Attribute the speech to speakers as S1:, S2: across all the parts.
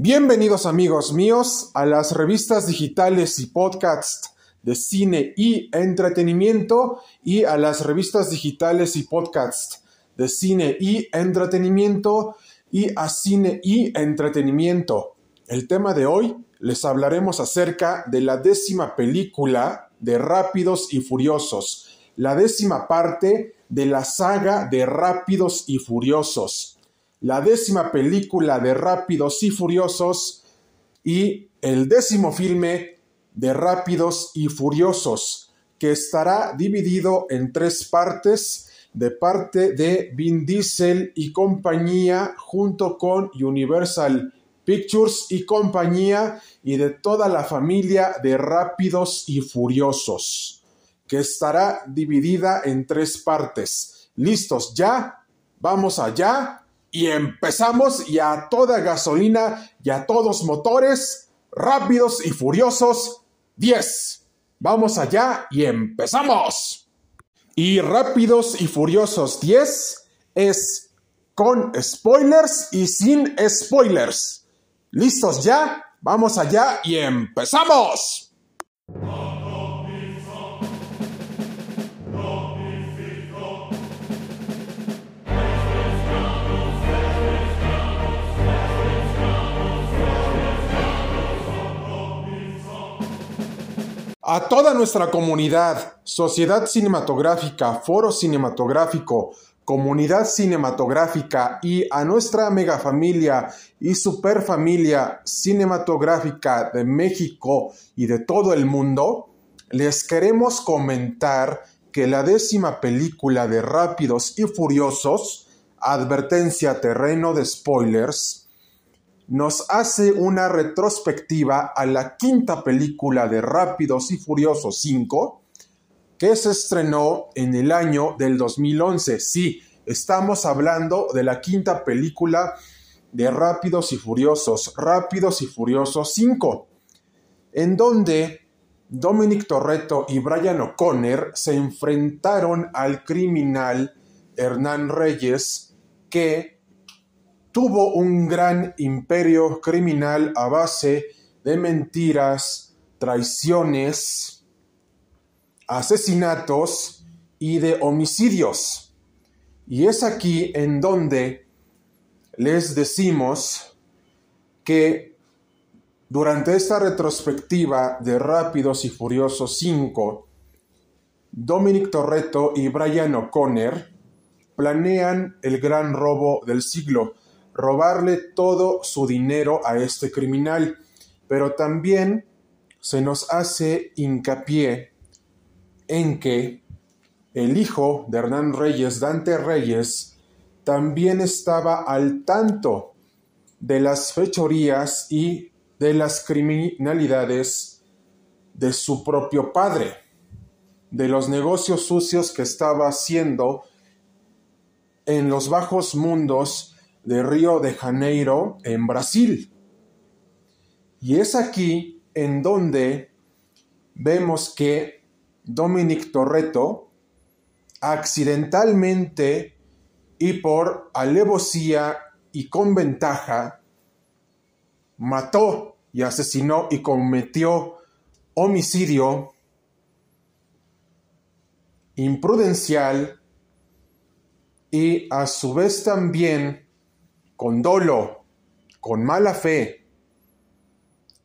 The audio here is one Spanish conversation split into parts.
S1: Bienvenidos amigos míos a las revistas digitales y podcasts de cine y entretenimiento y a las revistas digitales y podcasts de cine y entretenimiento y a cine y entretenimiento. El tema de hoy les hablaremos acerca de la décima película de Rápidos y Furiosos, la décima parte de la saga de Rápidos y Furiosos la décima película de Rápidos y Furiosos y el décimo filme de Rápidos y Furiosos, que estará dividido en tres partes de parte de Vin Diesel y compañía junto con Universal Pictures y compañía y de toda la familia de Rápidos y Furiosos, que estará dividida en tres partes. ¿Listos ya? Vamos allá y empezamos y a toda gasolina y a todos motores, rápidos y furiosos, 10. Vamos allá y empezamos. Y rápidos y furiosos 10 es con spoilers y sin spoilers. ¿Listos ya? Vamos allá y empezamos. A toda nuestra comunidad, sociedad cinematográfica, foro cinematográfico, comunidad cinematográfica y a nuestra megafamilia y superfamilia cinematográfica de México y de todo el mundo, les queremos comentar que la décima película de Rápidos y Furiosos, advertencia terreno de spoilers, nos hace una retrospectiva a la quinta película de Rápidos y Furiosos 5, que se estrenó en el año del 2011. Sí, estamos hablando de la quinta película de Rápidos y Furiosos, Rápidos y Furiosos 5, en donde Dominic Torretto y Brian O'Connor se enfrentaron al criminal Hernán Reyes que tuvo un gran imperio criminal a base de mentiras, traiciones, asesinatos y de homicidios. Y es aquí en donde les decimos que durante esta retrospectiva de Rápidos y Furiosos 5, Dominic Torretto y Brian O'Connor planean el gran robo del siglo, robarle todo su dinero a este criminal, pero también se nos hace hincapié en que el hijo de Hernán Reyes, Dante Reyes, también estaba al tanto de las fechorías y de las criminalidades de su propio padre, de los negocios sucios que estaba haciendo en los bajos mundos de Río de Janeiro en Brasil. Y es aquí en donde vemos que Dominic Torreto accidentalmente y por alevosía y con ventaja mató y asesinó y cometió homicidio imprudencial y a su vez también con dolo, con mala fe.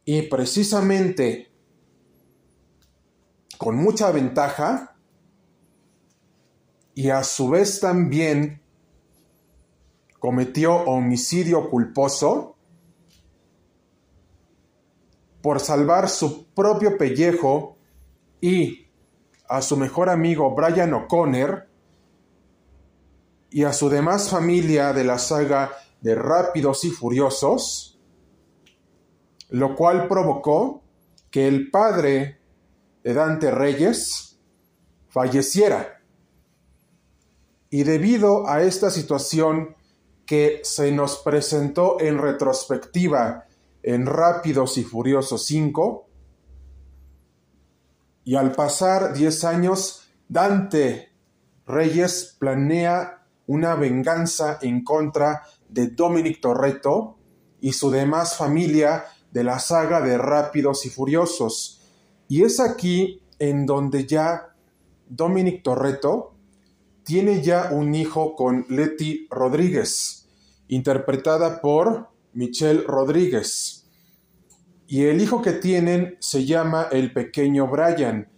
S1: Y precisamente con mucha ventaja y a su vez también cometió homicidio culposo por salvar su propio pellejo y a su mejor amigo Brian O'Connor y a su demás familia de la saga de Rápidos y Furiosos, lo cual provocó que el padre de Dante Reyes falleciera. Y debido a esta situación que se nos presentó en retrospectiva en Rápidos y Furiosos 5, y al pasar 10 años, Dante Reyes planea una venganza en contra de Dominic Torreto y su demás familia de la saga de Rápidos y Furiosos. Y es aquí en donde ya Dominic Torreto tiene ya un hijo con Letty Rodríguez, interpretada por Michelle Rodríguez. Y el hijo que tienen se llama el pequeño Brian,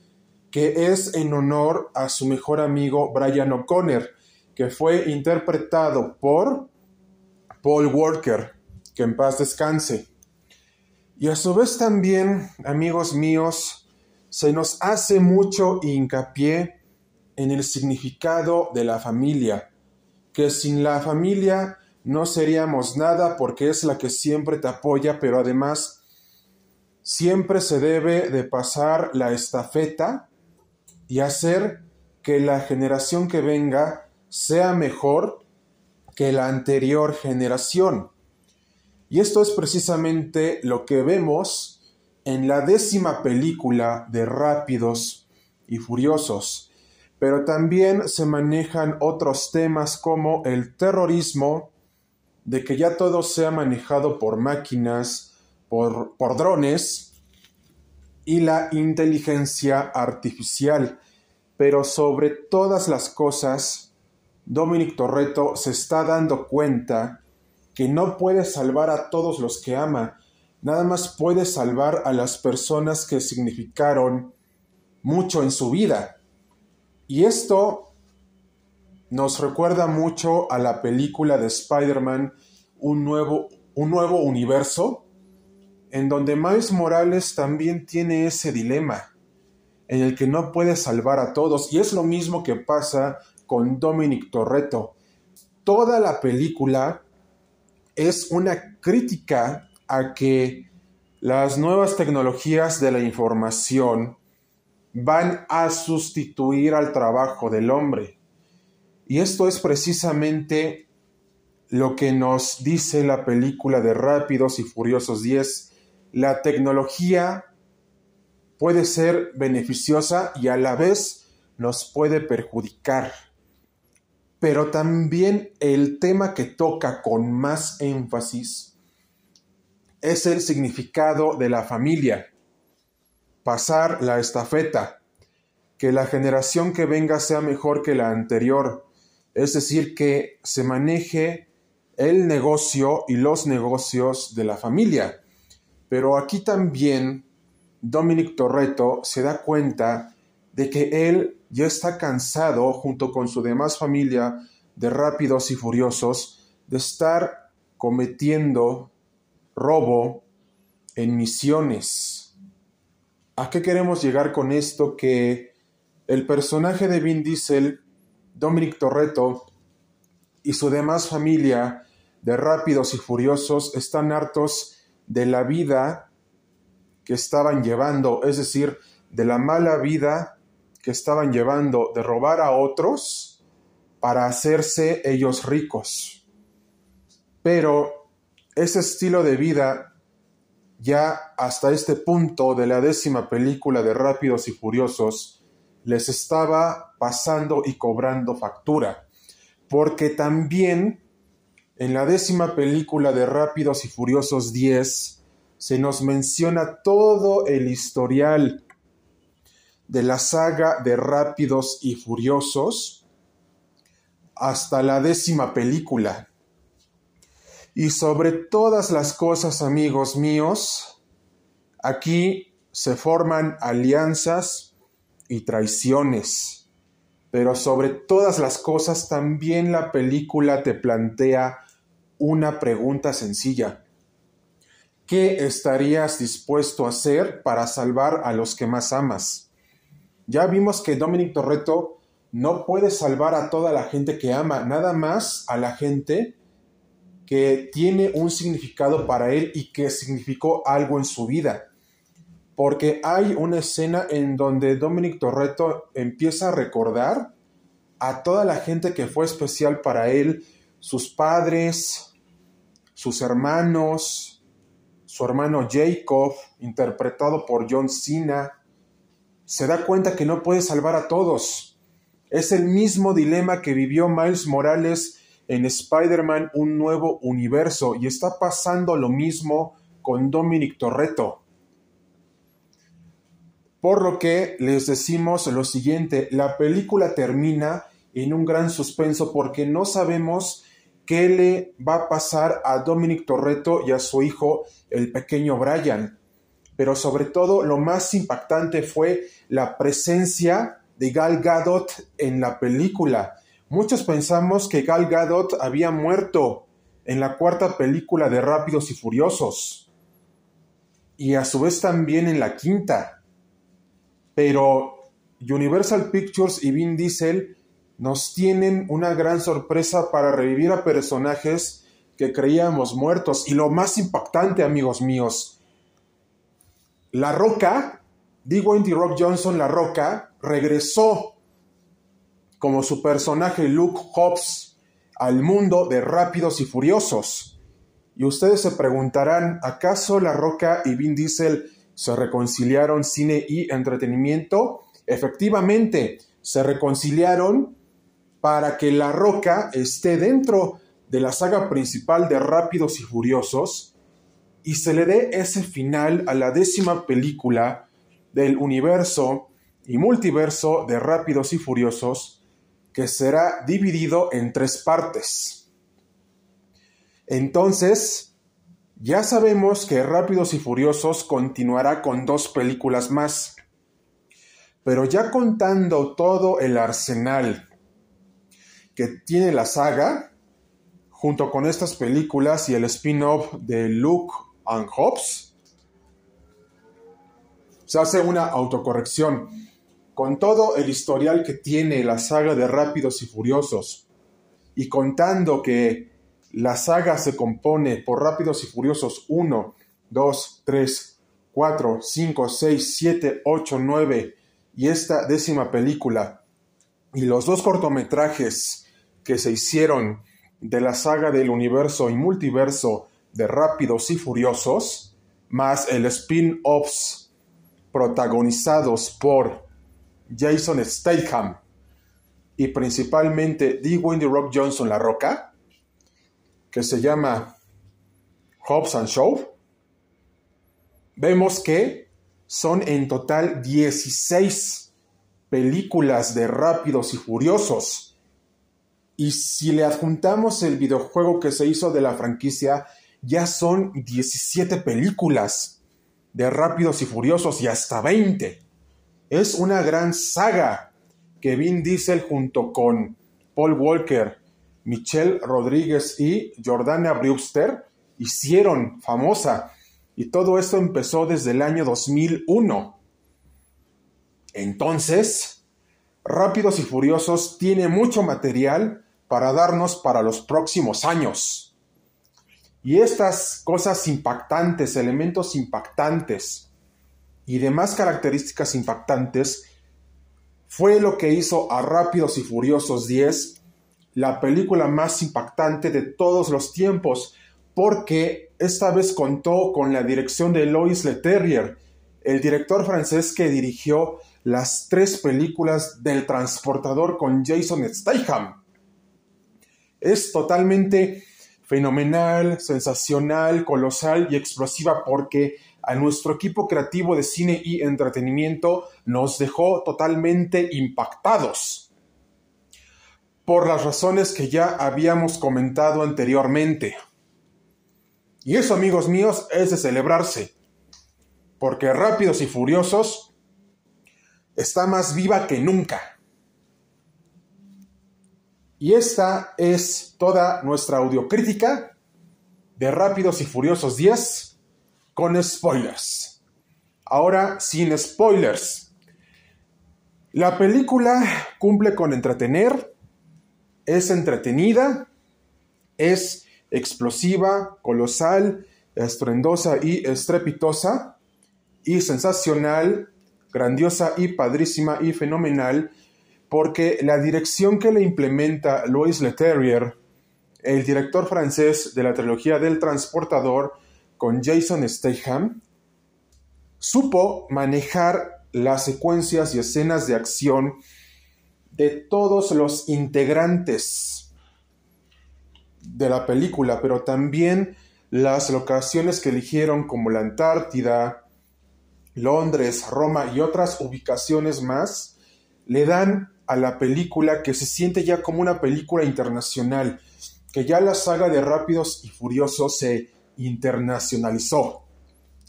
S1: que es en honor a su mejor amigo Brian O'Connor, que fue interpretado por Paul Walker, que en paz descanse. Y a su vez también, amigos míos, se nos hace mucho hincapié en el significado de la familia, que sin la familia no seríamos nada porque es la que siempre te apoya, pero además siempre se debe de pasar la estafeta y hacer que la generación que venga sea mejor que la anterior generación. Y esto es precisamente lo que vemos en la décima película de Rápidos y Furiosos. Pero también se manejan otros temas como el terrorismo, de que ya todo sea manejado por máquinas, por, por drones, y la inteligencia artificial. Pero sobre todas las cosas, Dominic Torreto se está dando cuenta que no puede salvar a todos los que ama, nada más puede salvar a las personas que significaron mucho en su vida. Y esto nos recuerda mucho a la película de Spider-Man, un nuevo, un nuevo universo, en donde Miles Morales también tiene ese dilema, en el que no puede salvar a todos, y es lo mismo que pasa con Dominic Torreto. Toda la película es una crítica a que las nuevas tecnologías de la información van a sustituir al trabajo del hombre. Y esto es precisamente lo que nos dice la película de Rápidos y Furiosos 10. La tecnología puede ser beneficiosa y a la vez nos puede perjudicar pero también el tema que toca con más énfasis es el significado de la familia, pasar la estafeta, que la generación que venga sea mejor que la anterior, es decir, que se maneje el negocio y los negocios de la familia. Pero aquí también Dominic Torreto se da cuenta de que él ya está cansado, junto con su demás familia de rápidos y furiosos, de estar cometiendo robo en misiones. ¿A qué queremos llegar con esto? Que el personaje de Vin Diesel, Dominic Torreto, y su demás familia de rápidos y furiosos están hartos de la vida que estaban llevando, es decir, de la mala vida que estaban llevando de robar a otros para hacerse ellos ricos. Pero ese estilo de vida, ya hasta este punto de la décima película de Rápidos y Furiosos, les estaba pasando y cobrando factura. Porque también en la décima película de Rápidos y Furiosos 10 se nos menciona todo el historial de la saga de Rápidos y Furiosos hasta la décima película. Y sobre todas las cosas, amigos míos, aquí se forman alianzas y traiciones. Pero sobre todas las cosas también la película te plantea una pregunta sencilla. ¿Qué estarías dispuesto a hacer para salvar a los que más amas? Ya vimos que Dominic Torreto no puede salvar a toda la gente que ama, nada más a la gente que tiene un significado para él y que significó algo en su vida. Porque hay una escena en donde Dominic Torreto empieza a recordar a toda la gente que fue especial para él, sus padres, sus hermanos, su hermano Jacob, interpretado por John Cena, se da cuenta que no puede salvar a todos. Es el mismo dilema que vivió Miles Morales en Spider-Man un nuevo universo y está pasando lo mismo con Dominic Torretto. Por lo que les decimos lo siguiente, la película termina en un gran suspenso porque no sabemos qué le va a pasar a Dominic Torretto y a su hijo, el pequeño Brian. Pero sobre todo lo más impactante fue la presencia de Gal Gadot en la película. Muchos pensamos que Gal Gadot había muerto en la cuarta película de Rápidos y Furiosos y a su vez también en la quinta. Pero Universal Pictures y Vin Diesel nos tienen una gran sorpresa para revivir a personajes que creíamos muertos. Y lo más impactante, amigos míos, La Roca, Andy Rock Johnson, La Roca, regresó como su personaje Luke Hobbs al mundo de Rápidos y Furiosos. Y ustedes se preguntarán, ¿acaso La Roca y Vin Diesel se reconciliaron cine y entretenimiento? Efectivamente, se reconciliaron para que La Roca esté dentro de la saga principal de Rápidos y Furiosos y se le dé ese final a la décima película del universo y multiverso de Rápidos y Furiosos que será dividido en tres partes. Entonces, ya sabemos que Rápidos y Furiosos continuará con dos películas más. Pero ya contando todo el arsenal que tiene la saga, junto con estas películas y el spin-off de Luke and Hobbs, se hace una autocorrección. Con todo el historial que tiene la saga de Rápidos y Furiosos, y contando que la saga se compone por Rápidos y Furiosos 1, 2, 3, 4, 5, 6, 7, 8, 9 y esta décima película, y los dos cortometrajes que se hicieron de la saga del universo y multiverso de Rápidos y Furiosos, más el spin-offs protagonizados por Jason Statham y principalmente Dwayne The Rock Johnson La Roca, que se llama Hobbs and Show, vemos que son en total 16 películas de Rápidos y Furiosos. Y si le adjuntamos el videojuego que se hizo de la franquicia, ya son 17 películas de Rápidos y Furiosos y hasta 20. Es una gran saga que Vin Diesel junto con Paul Walker, Michelle Rodríguez y Jordana Brewster hicieron famosa. Y todo esto empezó desde el año 2001. Entonces, Rápidos y Furiosos tiene mucho material para darnos para los próximos años. Y estas cosas impactantes, elementos impactantes y demás características impactantes fue lo que hizo a Rápidos y Furiosos 10 la película más impactante de todos los tiempos, porque esta vez contó con la dirección de Lois Leterrier, el director francés que dirigió las tres películas del transportador con Jason Statham. Es totalmente fenomenal, sensacional, colosal y explosiva porque a nuestro equipo creativo de cine y entretenimiento nos dejó totalmente impactados por las razones que ya habíamos comentado anteriormente. Y eso, amigos míos, es de celebrarse, porque Rápidos y Furiosos está más viva que nunca. Y esta es toda nuestra audiocrítica de Rápidos y Furiosos 10 con spoilers. Ahora sin spoilers. La película cumple con entretener, es entretenida, es explosiva, colosal, estruendosa y estrepitosa, y sensacional, grandiosa y padrísima y fenomenal porque la dirección que le implementa Louis Leterrier, el director francés de la trilogía del transportador con Jason Statham, supo manejar las secuencias y escenas de acción de todos los integrantes de la película, pero también las locaciones que eligieron como la Antártida, Londres, Roma y otras ubicaciones más, le dan a la película que se siente ya como una película internacional, que ya la saga de Rápidos y Furiosos se internacionalizó,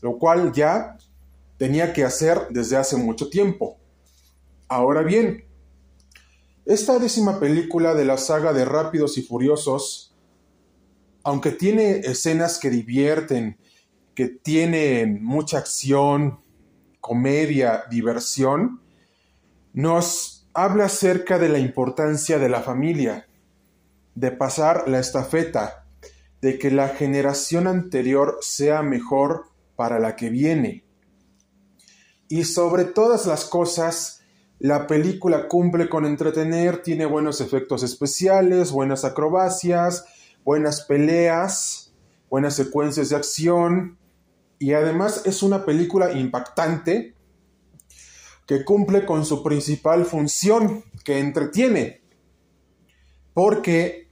S1: lo cual ya tenía que hacer desde hace mucho tiempo. Ahora bien, esta décima película de la saga de Rápidos y Furiosos, aunque tiene escenas que divierten, que tienen mucha acción, comedia, diversión, nos habla acerca de la importancia de la familia, de pasar la estafeta, de que la generación anterior sea mejor para la que viene. Y sobre todas las cosas, la película cumple con entretener, tiene buenos efectos especiales, buenas acrobacias, buenas peleas, buenas secuencias de acción y además es una película impactante que cumple con su principal función, que entretiene. Porque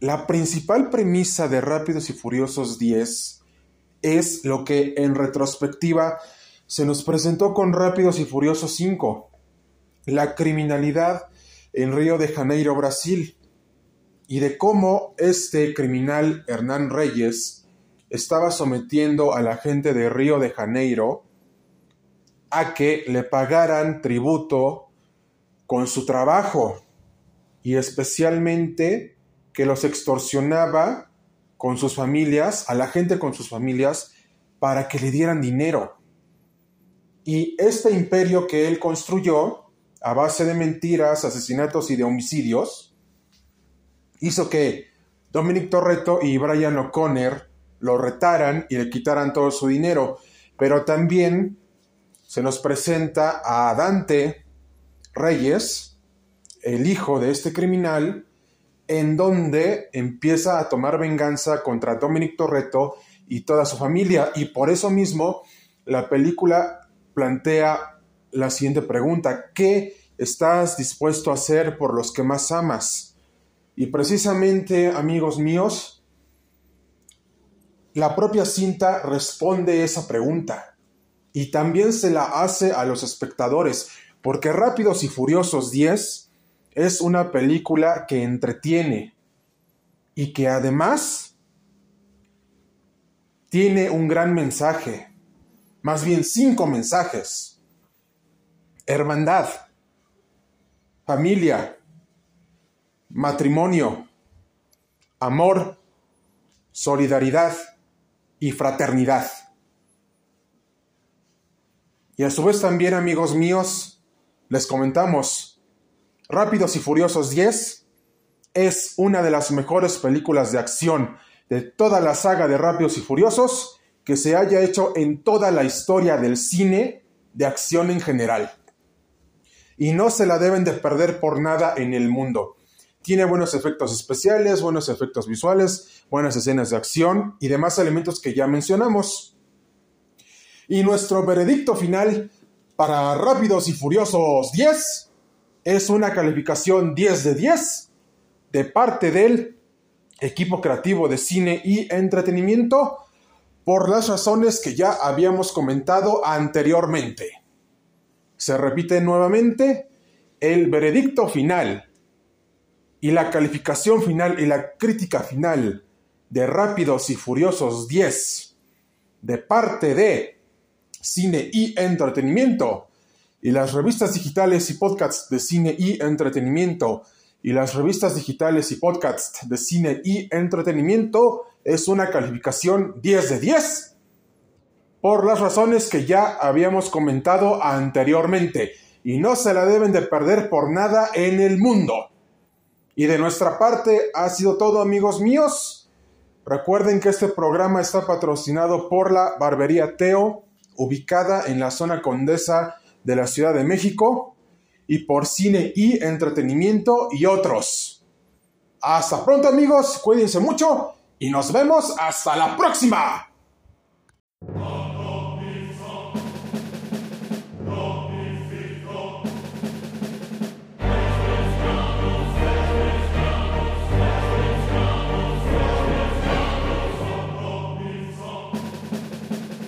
S1: la principal premisa de Rápidos y Furiosos 10 es lo que en retrospectiva se nos presentó con Rápidos y Furiosos 5 la criminalidad en Río de Janeiro, Brasil, y de cómo este criminal Hernán Reyes estaba sometiendo a la gente de Río de Janeiro a que le pagaran tributo con su trabajo y especialmente que los extorsionaba con sus familias, a la gente con sus familias, para que le dieran dinero. Y este imperio que él construyó a base de mentiras, asesinatos y de homicidios, hizo que Dominic Torreto y Brian O'Connor lo retaran y le quitaran todo su dinero. Pero también se nos presenta a Dante Reyes, el hijo de este criminal, en donde empieza a tomar venganza contra Dominic Torreto y toda su familia. Y por eso mismo la película plantea la siguiente pregunta. ¿Qué estás dispuesto a hacer por los que más amas? Y precisamente, amigos míos, la propia cinta responde esa pregunta y también se la hace a los espectadores, porque Rápidos y Furiosos 10 es una película que entretiene y que además tiene un gran mensaje, más bien cinco mensajes hermandad, familia, matrimonio, amor, solidaridad y fraternidad. Y a su vez también, amigos míos, les comentamos, Rápidos y Furiosos 10 es una de las mejores películas de acción de toda la saga de Rápidos y Furiosos que se haya hecho en toda la historia del cine de acción en general y no se la deben de perder por nada en el mundo. Tiene buenos efectos especiales, buenos efectos visuales, buenas escenas de acción y demás elementos que ya mencionamos. Y nuestro veredicto final para Rápidos y Furiosos 10 es una calificación 10 de 10 de parte del equipo creativo de cine y entretenimiento por las razones que ya habíamos comentado anteriormente. Se repite nuevamente el veredicto final y la calificación final y la crítica final de Rápidos y Furiosos 10 de parte de Cine y Entretenimiento y las revistas digitales y podcasts de cine y entretenimiento y las revistas digitales y podcasts de cine y entretenimiento es una calificación 10 de 10 por las razones que ya habíamos comentado anteriormente y no se la deben de perder por nada en el mundo. Y de nuestra parte ha sido todo amigos míos. Recuerden que este programa está patrocinado por la Barbería Teo, ubicada en la zona condesa de la Ciudad de México, y por Cine y Entretenimiento y otros. Hasta pronto amigos, cuídense mucho y nos vemos hasta la próxima.